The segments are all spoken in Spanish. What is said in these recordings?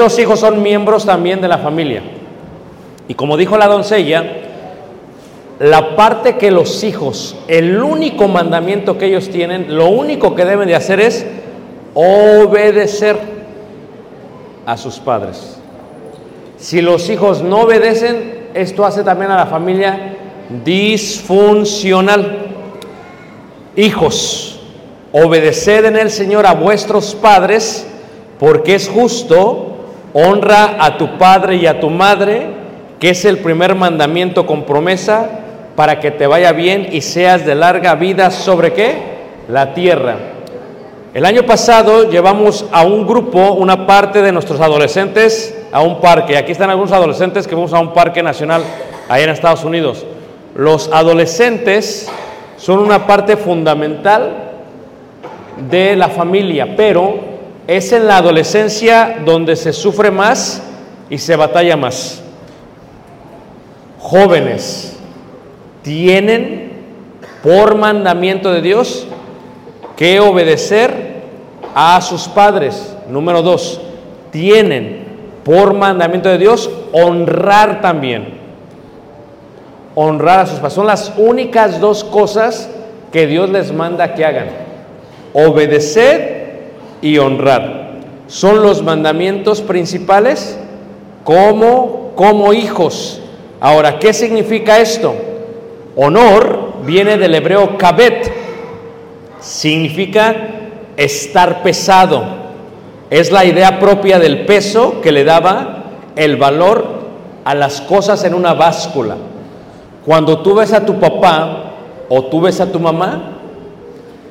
los hijos son miembros también de la familia. Y como dijo la doncella, la parte que los hijos, el único mandamiento que ellos tienen, lo único que deben de hacer es obedecer a sus padres. Si los hijos no obedecen, esto hace también a la familia disfuncional. Hijos, obedeced en el Señor a vuestros padres, porque es justo, honra a tu padre y a tu madre, que es el primer mandamiento con promesa, para que te vaya bien y seas de larga vida sobre qué? La tierra. El año pasado llevamos a un grupo, una parte de nuestros adolescentes, a un parque. Aquí están algunos adolescentes que vamos a un parque nacional allá en Estados Unidos. Los adolescentes son una parte fundamental de la familia, pero es en la adolescencia donde se sufre más y se batalla más. Jóvenes tienen por mandamiento de Dios que obedecer a sus padres. Número dos, tienen por mandamiento de Dios honrar también. Honrar a sus padres. Son las únicas dos cosas que Dios les manda que hagan. Obedecer y honrar. Son los mandamientos principales como, como hijos. Ahora, ¿qué significa esto? Honor viene del hebreo kabet, significa estar pesado. Es la idea propia del peso que le daba el valor a las cosas en una báscula. Cuando tú ves a tu papá o tú ves a tu mamá,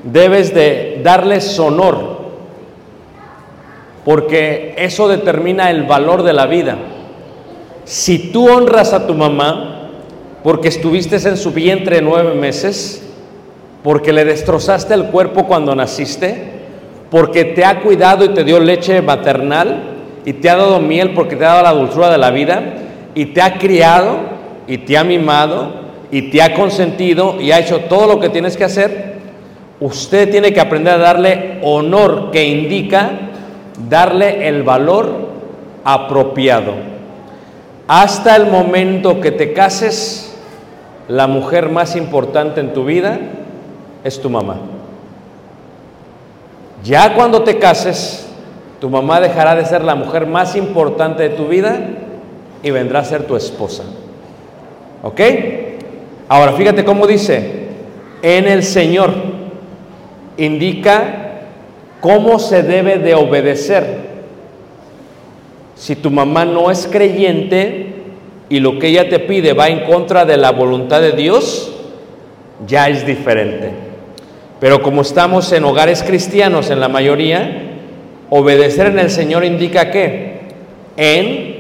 debes de darles honor, porque eso determina el valor de la vida. Si tú honras a tu mamá, porque estuviste en su vientre nueve meses, porque le destrozaste el cuerpo cuando naciste, porque te ha cuidado y te dio leche maternal, y te ha dado miel porque te ha dado la dulzura de la vida, y te ha criado, y te ha mimado, y te ha consentido, y ha hecho todo lo que tienes que hacer, usted tiene que aprender a darle honor que indica darle el valor apropiado. Hasta el momento que te cases, la mujer más importante en tu vida es tu mamá. Ya cuando te cases, tu mamá dejará de ser la mujer más importante de tu vida y vendrá a ser tu esposa. ¿Ok? Ahora fíjate cómo dice, en el Señor indica ¿Cómo se debe de obedecer? Si tu mamá no es creyente y lo que ella te pide va en contra de la voluntad de Dios, ya es diferente. Pero como estamos en hogares cristianos en la mayoría, obedecer en el Señor indica que en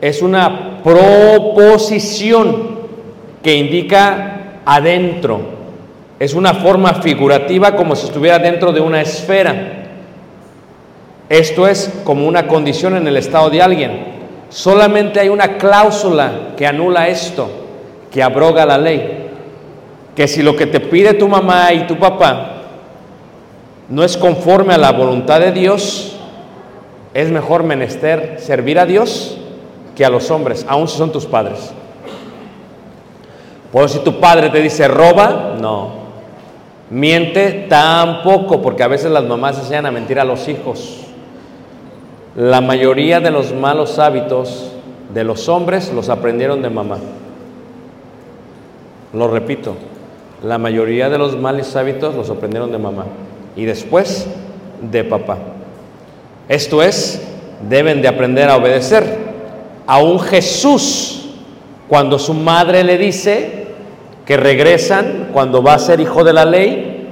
es una proposición que indica adentro. Es una forma figurativa como si estuviera dentro de una esfera. Esto es como una condición en el estado de alguien. Solamente hay una cláusula que anula esto, que abroga la ley. Que si lo que te pide tu mamá y tu papá no es conforme a la voluntad de Dios, es mejor menester servir a Dios que a los hombres, aun si son tus padres. Por si tu padre te dice roba, no. Miente tampoco, porque a veces las mamás enseñan a mentir a los hijos. La mayoría de los malos hábitos de los hombres los aprendieron de mamá. Lo repito, la mayoría de los malos hábitos los aprendieron de mamá y después de papá. Esto es, deben de aprender a obedecer. A un Jesús, cuando su madre le dice que regresan, cuando va a ser hijo de la ley,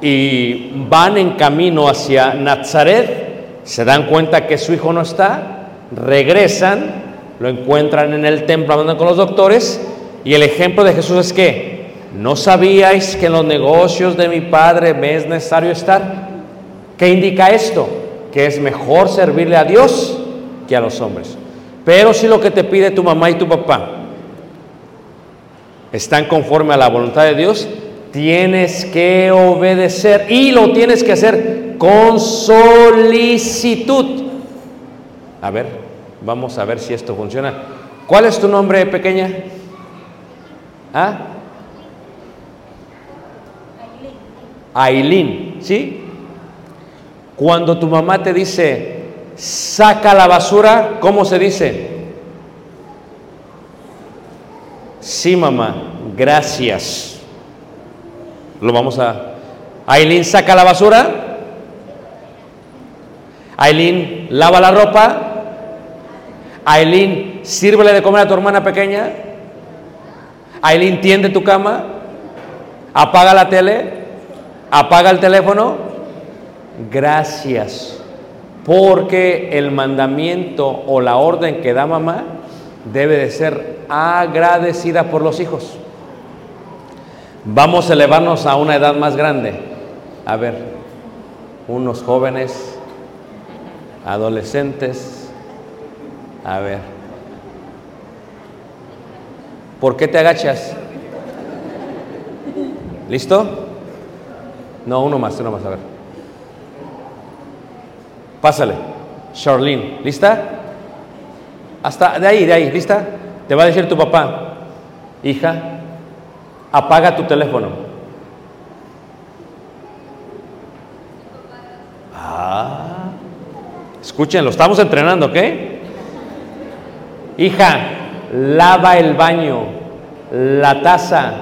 y van en camino hacia Nazaret, se dan cuenta que su hijo no está, regresan, lo encuentran en el templo hablando con los doctores, y el ejemplo de Jesús es que, ¿no sabíais que en los negocios de mi padre me es necesario estar? ¿Qué indica esto? Que es mejor servirle a Dios que a los hombres. Pero si lo que te pide tu mamá y tu papá están conforme a la voluntad de Dios, tienes que obedecer y lo tienes que hacer con solicitud. A ver, vamos a ver si esto funciona. ¿Cuál es tu nombre, pequeña? ¿Ah? Ailín, ¿sí? Cuando tu mamá te dice, saca la basura, ¿cómo se dice? Sí, mamá, gracias. Lo vamos a... Aileen, saca la basura. Aileen, lava la ropa. Aileen, sírvele de comer a tu hermana pequeña. Aileen, tiende tu cama. Apaga la tele. Apaga el teléfono. Gracias. Porque el mandamiento o la orden que da mamá debe de ser agradecida por los hijos. Vamos a elevarnos a una edad más grande. A ver, unos jóvenes, adolescentes. A ver. ¿Por qué te agachas? ¿Listo? No, uno más, uno más, a ver. Pásale. Charlene, ¿lista? Hasta de ahí, de ahí, ¿lista? Te va a decir tu papá, hija, apaga tu teléfono. Ah, escuchen, lo estamos entrenando, ¿ok? Hija, lava el baño, la taza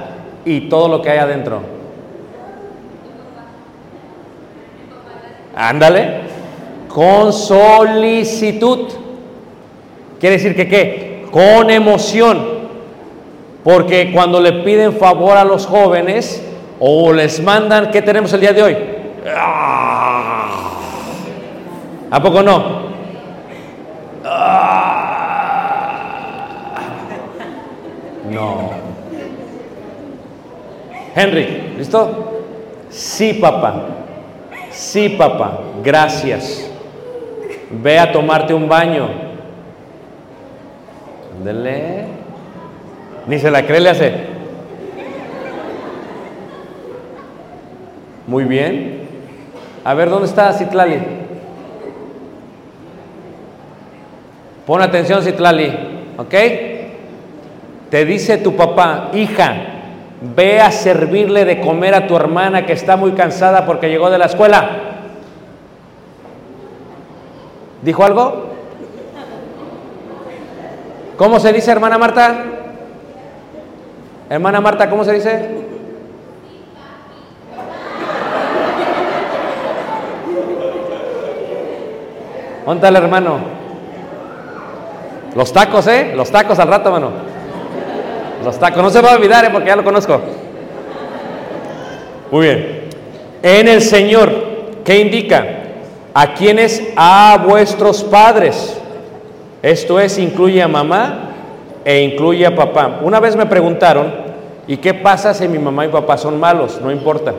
y todo lo que hay adentro. Ándale, con solicitud. Quiere decir que qué? Con emoción. Porque cuando le piden favor a los jóvenes o les mandan, ¿qué tenemos el día de hoy? ¡Ah! ¿A poco no? ¡Ah! No. Henry, ¿listo? Sí, papá. Sí, papá. Gracias. Ve a tomarte un baño. Ándele. Ni se la cree, le hace. Muy bien. A ver, ¿dónde está Citlali? Pon atención, Citlali. ¿Ok? Te dice tu papá, hija, ve a servirle de comer a tu hermana que está muy cansada porque llegó de la escuela. ¿Dijo algo? ¿Cómo se dice, hermana Marta? Hermana Marta, ¿cómo se dice? ¿Dónde está el hermano? Los tacos, ¿eh? Los tacos al rato, hermano. Los tacos. No se va a olvidar, ¿eh? Porque ya lo conozco. Muy bien. En el Señor, ¿qué indica? A quienes a vuestros padres. Esto es, incluye a mamá e incluye a papá. Una vez me preguntaron, ¿y qué pasa si mi mamá y papá son malos? No importa.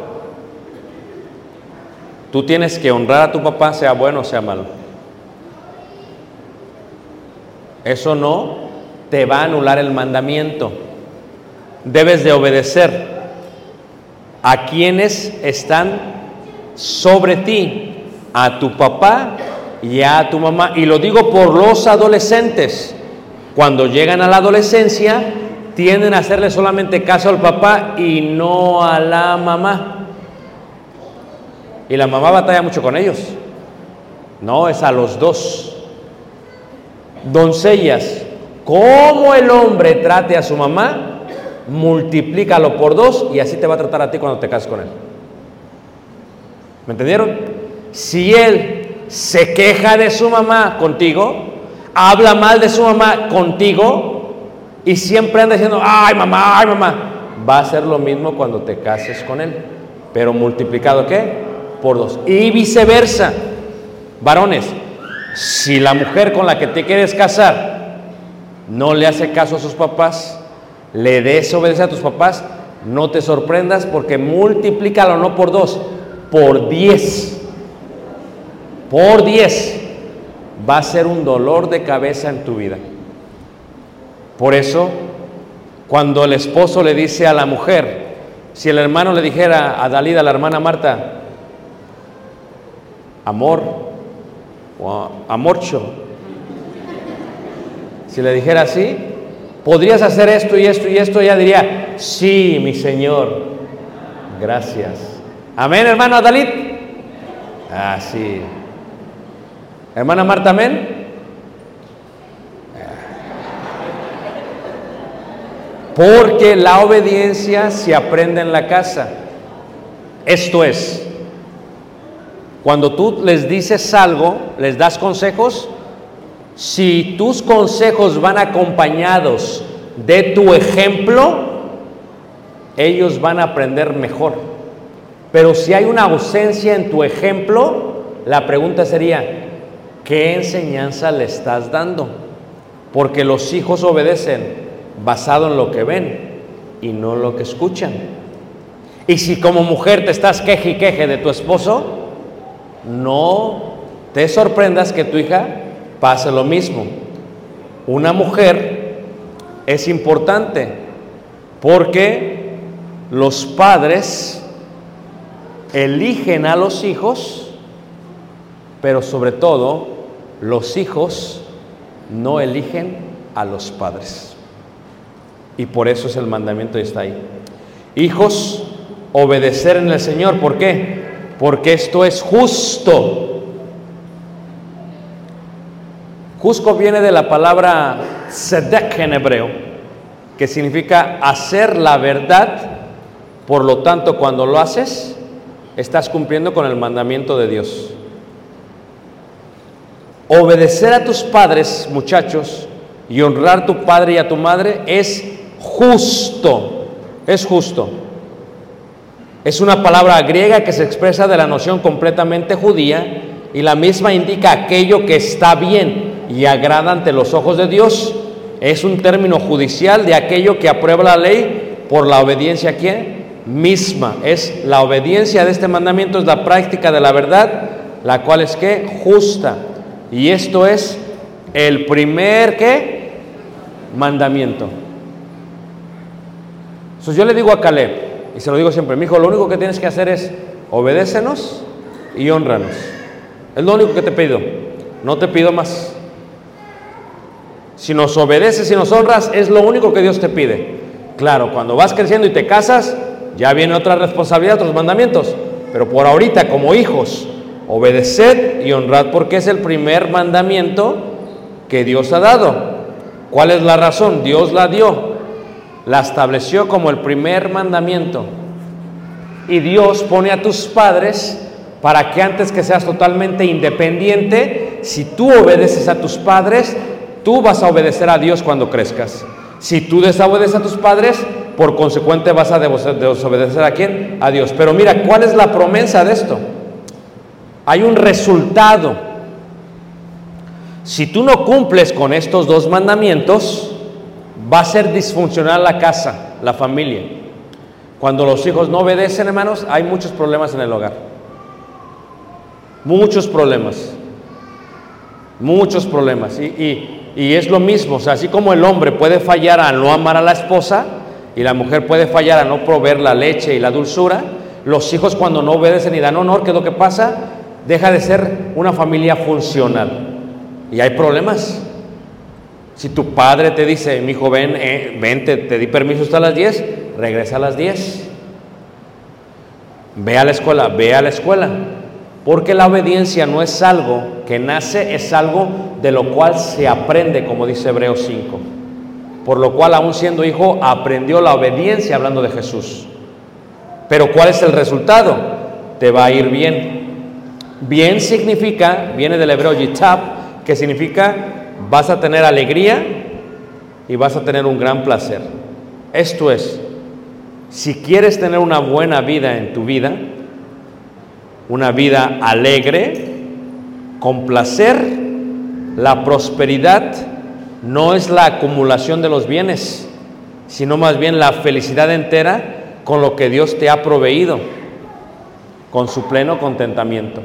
Tú tienes que honrar a tu papá, sea bueno o sea malo. Eso no te va a anular el mandamiento. Debes de obedecer a quienes están sobre ti, a tu papá y a tu mamá. Y lo digo por los adolescentes. Cuando llegan a la adolescencia, tienden a hacerle solamente caso al papá y no a la mamá. Y la mamá batalla mucho con ellos. No, es a los dos. Doncellas, como el hombre trate a su mamá, multiplícalo por dos y así te va a tratar a ti cuando te cases con él. ¿Me entendieron? Si él se queja de su mamá contigo, habla mal de su mamá contigo y siempre anda diciendo, ay mamá, ay mamá, va a ser lo mismo cuando te cases con él. Pero multiplicado qué? Por dos. Y viceversa. Varones, si la mujer con la que te quieres casar no le hace caso a sus papás, le desobedece a tus papás, no te sorprendas porque multiplícalo no por dos, por diez. Por diez va a ser un dolor de cabeza en tu vida. Por eso, cuando el esposo le dice a la mujer, si el hermano le dijera a Dalida, a la hermana Marta, amor amorcho, si le dijera así, podrías hacer esto y esto y esto, ella diría, sí, mi Señor, gracias. Amén, hermano Dalit. Ah, sí. Hermana Marta, amén. Porque la obediencia se aprende en la casa. Esto es, cuando tú les dices algo, les das consejos, si tus consejos van acompañados de tu ejemplo, ellos van a aprender mejor. Pero si hay una ausencia en tu ejemplo, la pregunta sería, ¿qué enseñanza le estás dando? Porque los hijos obedecen basado en lo que ven y no lo que escuchan. Y si como mujer te estás queje y queje de tu esposo, no te sorprendas que tu hija pase lo mismo. Una mujer es importante porque los padres eligen a los hijos, pero sobre todo los hijos no eligen a los padres. Y por eso es el mandamiento y está ahí. Hijos, obedecer en el Señor. ¿Por qué? Porque esto es justo. Justo viene de la palabra sedek en hebreo, que significa hacer la verdad. Por lo tanto, cuando lo haces, estás cumpliendo con el mandamiento de Dios. Obedecer a tus padres, muchachos, y honrar a tu padre y a tu madre es justo. Es justo. Es una palabra griega que se expresa de la noción completamente judía y la misma indica aquello que está bien y agrada ante los ojos de Dios. Es un término judicial de aquello que aprueba la ley por la obediencia a quién? Misma. Es la obediencia de este mandamiento, es la práctica de la verdad, la cual es que justa. Y esto es el primer qué? Mandamiento. Entonces yo le digo a Caleb, y se lo digo siempre, mi hijo, lo único que tienes que hacer es obedécenos y honranos. Es lo único que te pido, no te pido más. Si nos obedeces y nos honras, es lo único que Dios te pide. Claro, cuando vas creciendo y te casas, ya viene otra responsabilidad, otros mandamientos. Pero por ahorita, como hijos, obedeced y honrad porque es el primer mandamiento que Dios ha dado. ¿Cuál es la razón? Dios la dio. La estableció como el primer mandamiento. Y Dios pone a tus padres para que antes que seas totalmente independiente, si tú obedeces a tus padres, tú vas a obedecer a Dios cuando crezcas. Si tú desobedeces a tus padres, por consecuente vas a desobedecer a quién? A Dios. Pero mira, ¿cuál es la promesa de esto? Hay un resultado. Si tú no cumples con estos dos mandamientos, va a ser disfuncional la casa, la familia. Cuando los hijos no obedecen, hermanos, hay muchos problemas en el hogar. Muchos problemas. Muchos problemas. Y, y- y es lo mismo, o sea, así como el hombre puede fallar a no amar a la esposa y la mujer puede fallar a no proveer la leche y la dulzura, los hijos cuando no obedecen y dan honor, ¿qué es lo que pasa? Deja de ser una familia funcional. Y hay problemas. Si tu padre te dice, mi hijo, ven, eh, ven, te, te di permiso hasta las 10, regresa a las 10. Ve a la escuela, ve a la escuela. Porque la obediencia no es algo que nace, es algo de lo cual se aprende, como dice Hebreos 5. Por lo cual, aún siendo hijo, aprendió la obediencia hablando de Jesús. Pero ¿cuál es el resultado? Te va a ir bien. Bien significa, viene del hebreo yitab, que significa vas a tener alegría y vas a tener un gran placer. Esto es, si quieres tener una buena vida en tu vida, una vida alegre, con placer, la prosperidad no es la acumulación de los bienes, sino más bien la felicidad entera con lo que Dios te ha proveído, con su pleno contentamiento.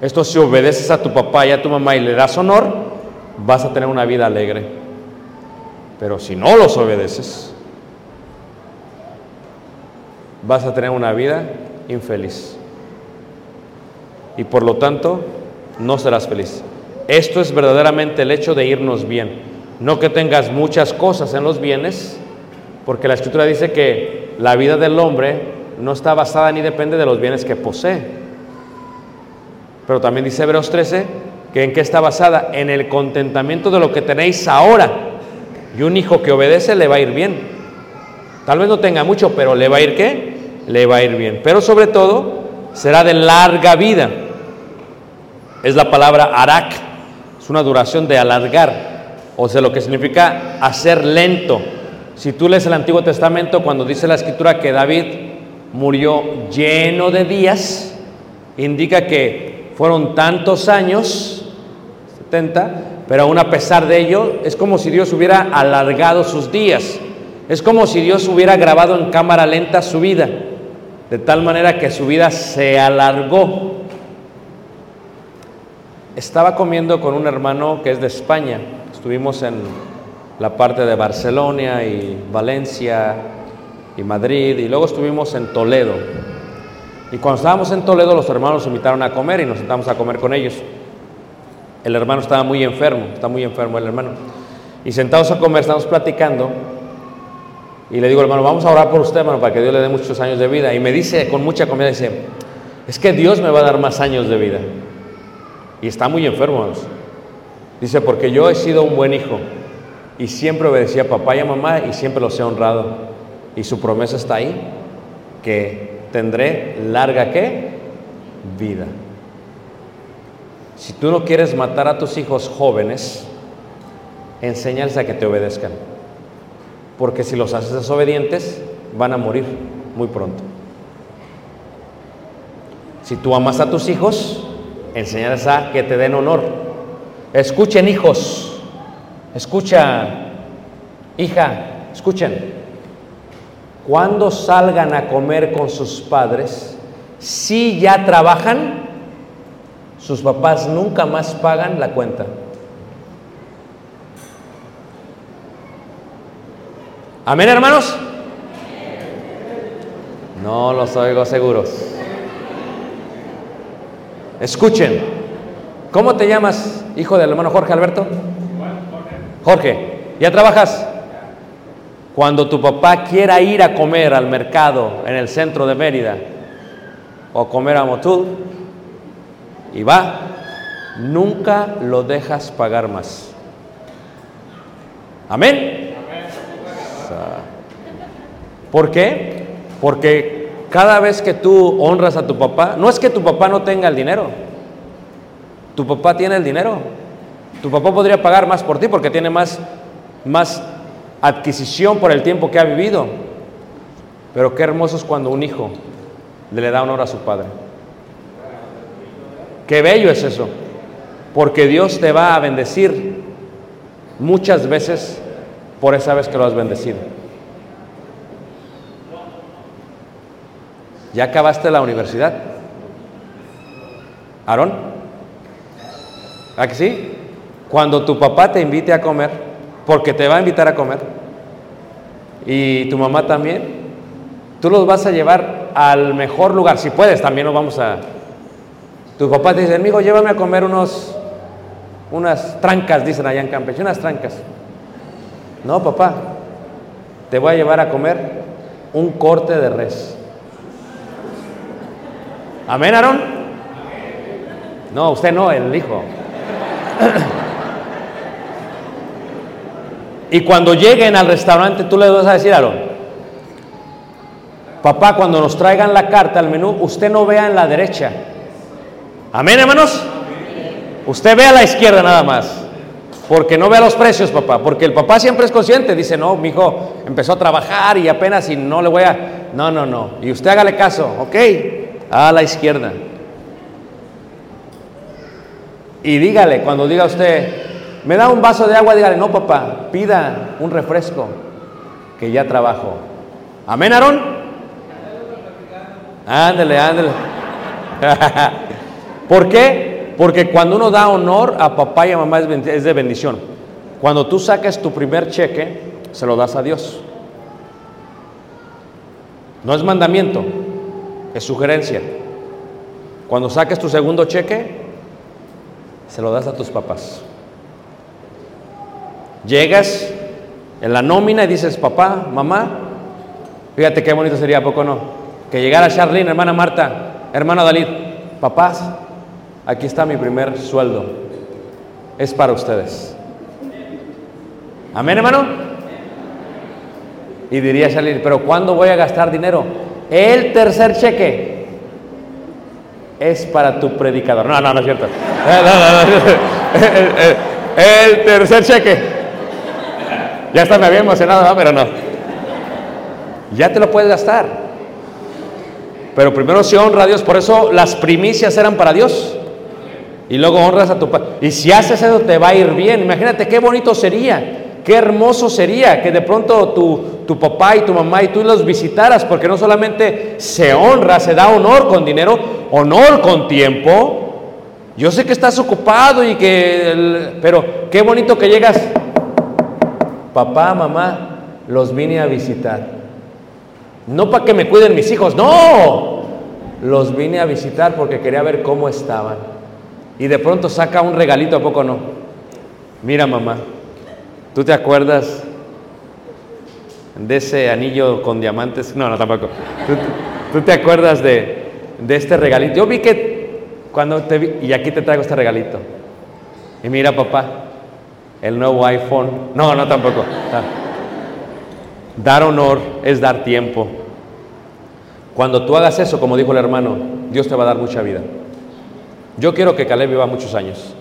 Esto si obedeces a tu papá y a tu mamá y le das honor, vas a tener una vida alegre. Pero si no los obedeces, vas a tener una vida infeliz. Y por lo tanto, no serás feliz. Esto es verdaderamente el hecho de irnos bien. No que tengas muchas cosas en los bienes, porque la escritura dice que la vida del hombre no está basada ni depende de los bienes que posee. Pero también dice Hebreos 13 que en qué está basada? En el contentamiento de lo que tenéis ahora. Y un hijo que obedece le va a ir bien. Tal vez no tenga mucho, pero le va a ir qué? Le va a ir bien. Pero sobre todo será de larga vida. Es la palabra arak. Es una duración de alargar. O sea, lo que significa hacer lento. Si tú lees el Antiguo Testamento, cuando dice la escritura que David murió lleno de días, indica que fueron tantos años, 70, pero aún a pesar de ello, es como si Dios hubiera alargado sus días. Es como si Dios hubiera grabado en cámara lenta su vida, de tal manera que su vida se alargó. Estaba comiendo con un hermano que es de España. Estuvimos en la parte de Barcelona y Valencia y Madrid y luego estuvimos en Toledo. Y cuando estábamos en Toledo los hermanos nos invitaron a comer y nos sentamos a comer con ellos. El hermano estaba muy enfermo, está muy enfermo el hermano. Y sentados a comer, estamos platicando y le digo, hermano, vamos a orar por usted, hermano, para que Dios le dé muchos años de vida. Y me dice con mucha comida, dice, es que Dios me va a dar más años de vida. Y está muy enfermo. hermanos. Dice, porque yo he sido un buen hijo y siempre obedecía a papá y a mamá y siempre los he honrado. Y su promesa está ahí, que tendré larga qué? Vida. Si tú no quieres matar a tus hijos jóvenes, enséñales a que te obedezcan. Porque si los haces desobedientes, van a morir muy pronto. Si tú amas a tus hijos, enséñales a que te den honor. Escuchen hijos, escucha hija, escuchen. Cuando salgan a comer con sus padres, si ya trabajan, sus papás nunca más pagan la cuenta. Amén, hermanos. No los oigo seguros. Escuchen. ¿Cómo te llamas, hijo del hermano Jorge Alberto? Jorge. ¿Ya trabajas? Cuando tu papá quiera ir a comer al mercado en el centro de Mérida o comer a Motul y va, nunca lo dejas pagar más. Amén. ¿Por qué? Porque cada vez que tú honras a tu papá, no es que tu papá no tenga el dinero. Tu papá tiene el dinero. Tu papá podría pagar más por ti porque tiene más, más adquisición por el tiempo que ha vivido. Pero qué hermoso es cuando un hijo le da honor a su padre. Qué bello es eso. Porque Dios te va a bendecir muchas veces por esa vez que lo has bendecido. ¿Ya acabaste la universidad? ¿Aarón? ¿A que sí? Cuando tu papá te invite a comer, porque te va a invitar a comer, y tu mamá también, tú los vas a llevar al mejor lugar. Si puedes, también nos vamos a... Tu papá te dice, amigo, llévame a comer unos, unas trancas, dicen allá en Campeche, unas trancas. No, papá, te voy a llevar a comer un corte de res. Amén, Aarón. No, usted no, el hijo. y cuando lleguen al restaurante, tú le vas a decir, Aarón, papá, cuando nos traigan la carta al menú, usted no vea en la derecha. Amén, hermanos. Usted ve a la izquierda nada más. Porque no vea los precios, papá. Porque el papá siempre es consciente. Dice, no, mi hijo empezó a trabajar y apenas y no le voy a. No, no, no. Y usted hágale caso, ¿ok? A la izquierda. Y dígale, cuando diga usted, me da un vaso de agua, dígale, no, papá, pida un refresco, que ya trabajo. Amén, Aarón. Ándele, ándele. ¿Por qué? Porque cuando uno da honor a papá y a mamá es de bendición. Cuando tú saques tu primer cheque, se lo das a Dios. No es mandamiento, es sugerencia. Cuando saques tu segundo cheque, se lo das a tus papás. Llegas en la nómina y dices, papá, mamá, fíjate qué bonito sería, ¿a poco no? Que llegara Charlene, hermana Marta, hermano Dalid, papás, aquí está mi primer sueldo, es para ustedes. Amén, hermano. Y diría Charlene, pero ¿cuándo voy a gastar dinero? El tercer cheque es para tu predicador. No, no, no es cierto. El, tercer cheque. Ya hasta me había emocionado, ¿no? pero no. Ya te lo puedes gastar. Pero primero se honra a Dios. Por eso las primicias eran para Dios. Y luego honras a tu padre. Y si haces eso te va a ir bien. Imagínate qué bonito sería. Qué hermoso sería que de pronto tu, tu papá y tu mamá y tú los visitaras. Porque no solamente se honra, se da honor con dinero, honor con tiempo. Yo sé que estás ocupado y que... pero qué bonito que llegas. Papá, mamá, los vine a visitar. No para que me cuiden mis hijos, no. Los vine a visitar porque quería ver cómo estaban. Y de pronto saca un regalito, ¿a poco no? Mira, mamá, ¿tú te acuerdas de ese anillo con diamantes? No, no, tampoco. ¿Tú, te acuerdas de, de este regalito? Yo vi que cuando te vi, y aquí te traigo este regalito. Y mira, papá, el nuevo iPhone. No, no, tampoco. Ah. Dar honor es dar tiempo. Cuando tú hagas eso, como dijo el hermano, Dios te va a dar mucha vida. Yo quiero que Caleb viva muchos años.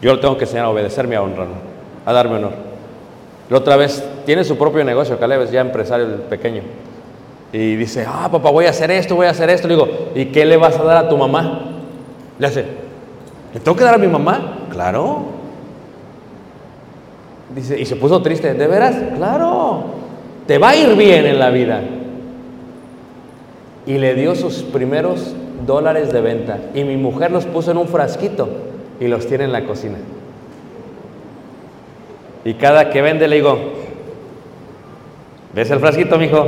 Yo lo tengo que enseñar a obedecerme, a honrarme, a darme honor. La otra vez tiene su propio negocio, Caleb es ya empresario pequeño. Y dice, ah, papá, voy a hacer esto, voy a hacer esto. Le digo, ¿y qué le vas a dar a tu mamá? Le hace, ¿le tengo que dar a mi mamá? Claro. Dice, y se puso triste, ¿de veras? Claro, te va a ir bien en la vida. Y le dio sus primeros dólares de venta. Y mi mujer los puso en un frasquito y los tiene en la cocina. Y cada que vende le digo, ¿ves el frasquito, mijo?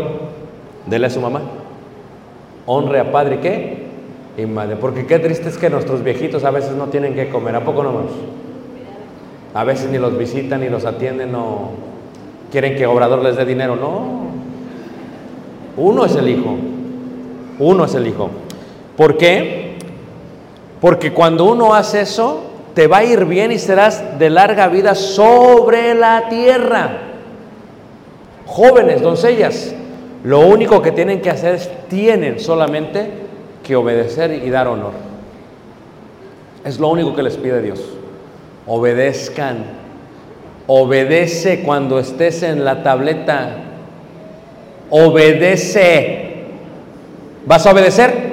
Dele a su mamá. Honre a padre, ¿qué? Y madre. Porque qué triste es que nuestros viejitos a veces no tienen que comer. ¿A poco no más? A veces ni los visitan, ni los atienden, o quieren que Obrador les dé dinero. No. Uno es el hijo. Uno es el hijo. ¿Por qué? Porque cuando uno hace eso, te va a ir bien y serás de larga vida sobre la tierra. Jóvenes, doncellas, lo único que tienen que hacer es, tienen solamente que obedecer y dar honor. Es lo único que les pide Dios. Obedezcan. Obedece cuando estés en la tableta. Obedece. ¿Vas a obedecer?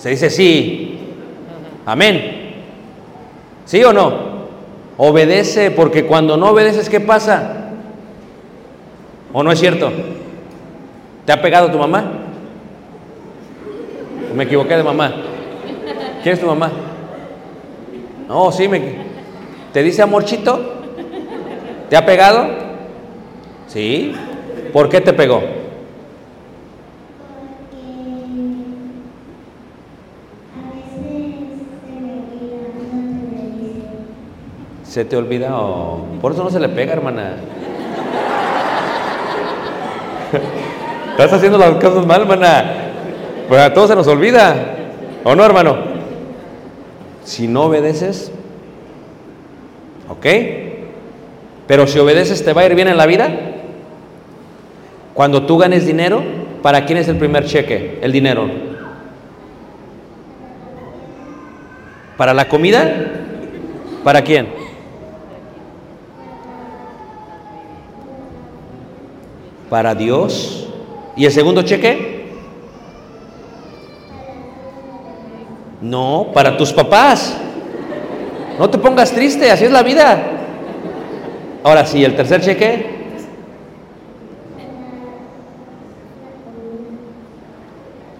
Se dice sí. Amén. ¿Sí o no? Obedece porque cuando no obedeces, ¿qué pasa? ¿O no es cierto? ¿Te ha pegado tu mamá? ¿O me equivoqué de mamá? ¿Quién es tu mamá? No, sí, me... ¿te dice amorchito? ¿Te ha pegado? Sí. ¿Por qué te pegó? ¿Se te olvida o...? Por eso no se le pega, hermana. Estás haciendo las cosas mal, hermana. Pues a todos se nos olvida. ¿O no, hermano? Si no obedeces, ¿ok? Pero si obedeces, ¿te va a ir bien en la vida? Cuando tú ganes dinero, ¿para quién es el primer cheque? El dinero. ¿Para la comida? ¿Para quién? Para Dios. ¿Y el segundo cheque? No, para tus papás. No te pongas triste, así es la vida. Ahora sí, el tercer cheque.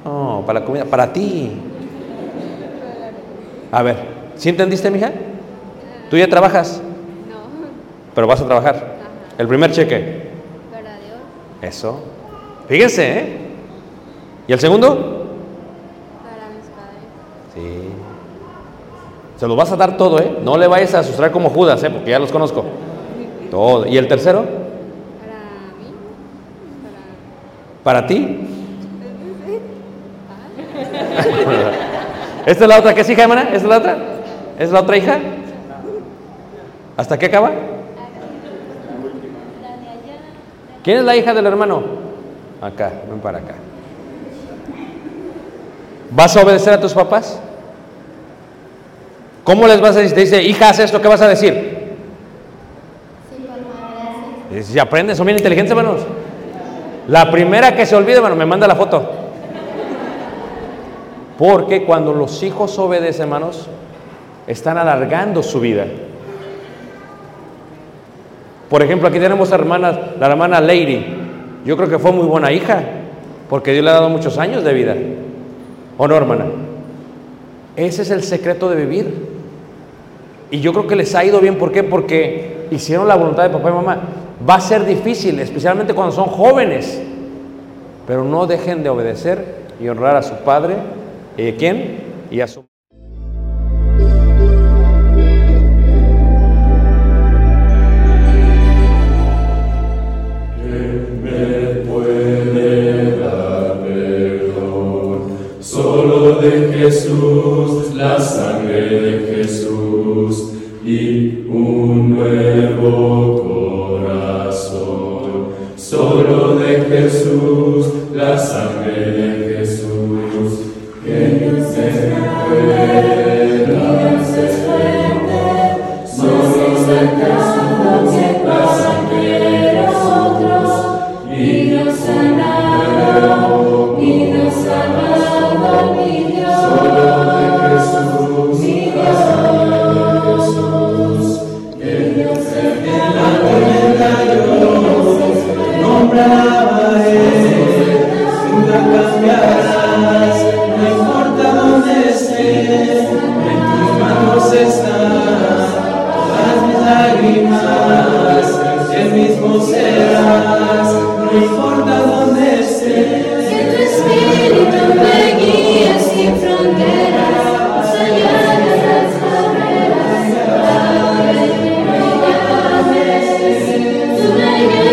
No, para la comida, para ti. A ver, ¿sí entendiste, mija? ¿Tú ya trabajas? No, Pero vas a trabajar. El primer cheque. Para. Eso. Fíjense, ¿eh? ¿Y el segundo? Para mis padres. Sí. Se los vas a dar todo, ¿eh? No le vayas a sustraer como Judas, ¿eh? Porque ya los conozco. Todo. ¿Y el tercero? Para mí. ¿Para ti? ¿Esta es la otra que es hija, hermana? ¿Esta es la otra? ¿Es la otra hija? ¿Hasta qué acaba? ¿Quién es la hija del hermano? Acá, ven para acá. ¿Vas a obedecer a tus papás? ¿Cómo les vas a decir? Te dice, hija, haz esto, ¿qué vas a decir? Y Si aprendes, son bien inteligentes, hermanos. La primera que se olvida, hermano, me manda la foto. Porque cuando los hijos obedecen, hermanos, están alargando su vida. Por ejemplo, aquí tenemos hermanas, la hermana Lady. Yo creo que fue muy buena hija, porque Dios le ha dado muchos años de vida. ¿O no, hermana? Ese es el secreto de vivir. Y yo creo que les ha ido bien. ¿Por qué? Porque hicieron la voluntad de papá y mamá. Va a ser difícil, especialmente cuando son jóvenes. Pero no dejen de obedecer y honrar a su padre. ¿Y a quién? Y a su corazón. Solo de Jesús la sangre de Hallelujah.